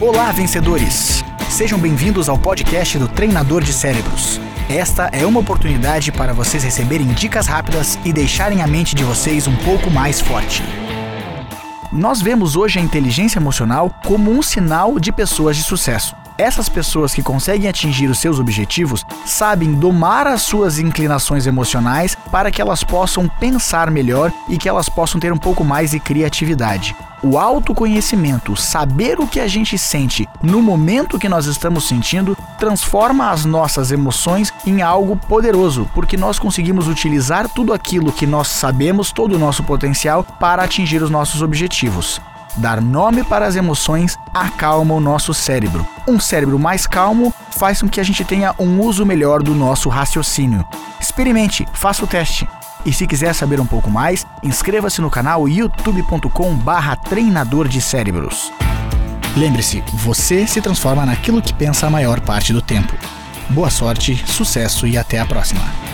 Olá, vencedores! Sejam bem-vindos ao podcast do Treinador de Cérebros. Esta é uma oportunidade para vocês receberem dicas rápidas e deixarem a mente de vocês um pouco mais forte. Nós vemos hoje a inteligência emocional como um sinal de pessoas de sucesso. Essas pessoas que conseguem atingir os seus objetivos sabem domar as suas inclinações emocionais para que elas possam pensar melhor e que elas possam ter um pouco mais de criatividade. O autoconhecimento, saber o que a gente sente no momento que nós estamos sentindo, transforma as nossas emoções em algo poderoso, porque nós conseguimos utilizar tudo aquilo que nós sabemos, todo o nosso potencial, para atingir os nossos objetivos. Dar nome para as emoções acalma o nosso cérebro. Um cérebro mais calmo faz com que a gente tenha um uso melhor do nosso raciocínio. Experimente, faça o teste. E se quiser saber um pouco mais, inscreva-se no canal youtube.com/barra treinador de cérebros. Lembre-se, você se transforma naquilo que pensa a maior parte do tempo. Boa sorte, sucesso e até a próxima!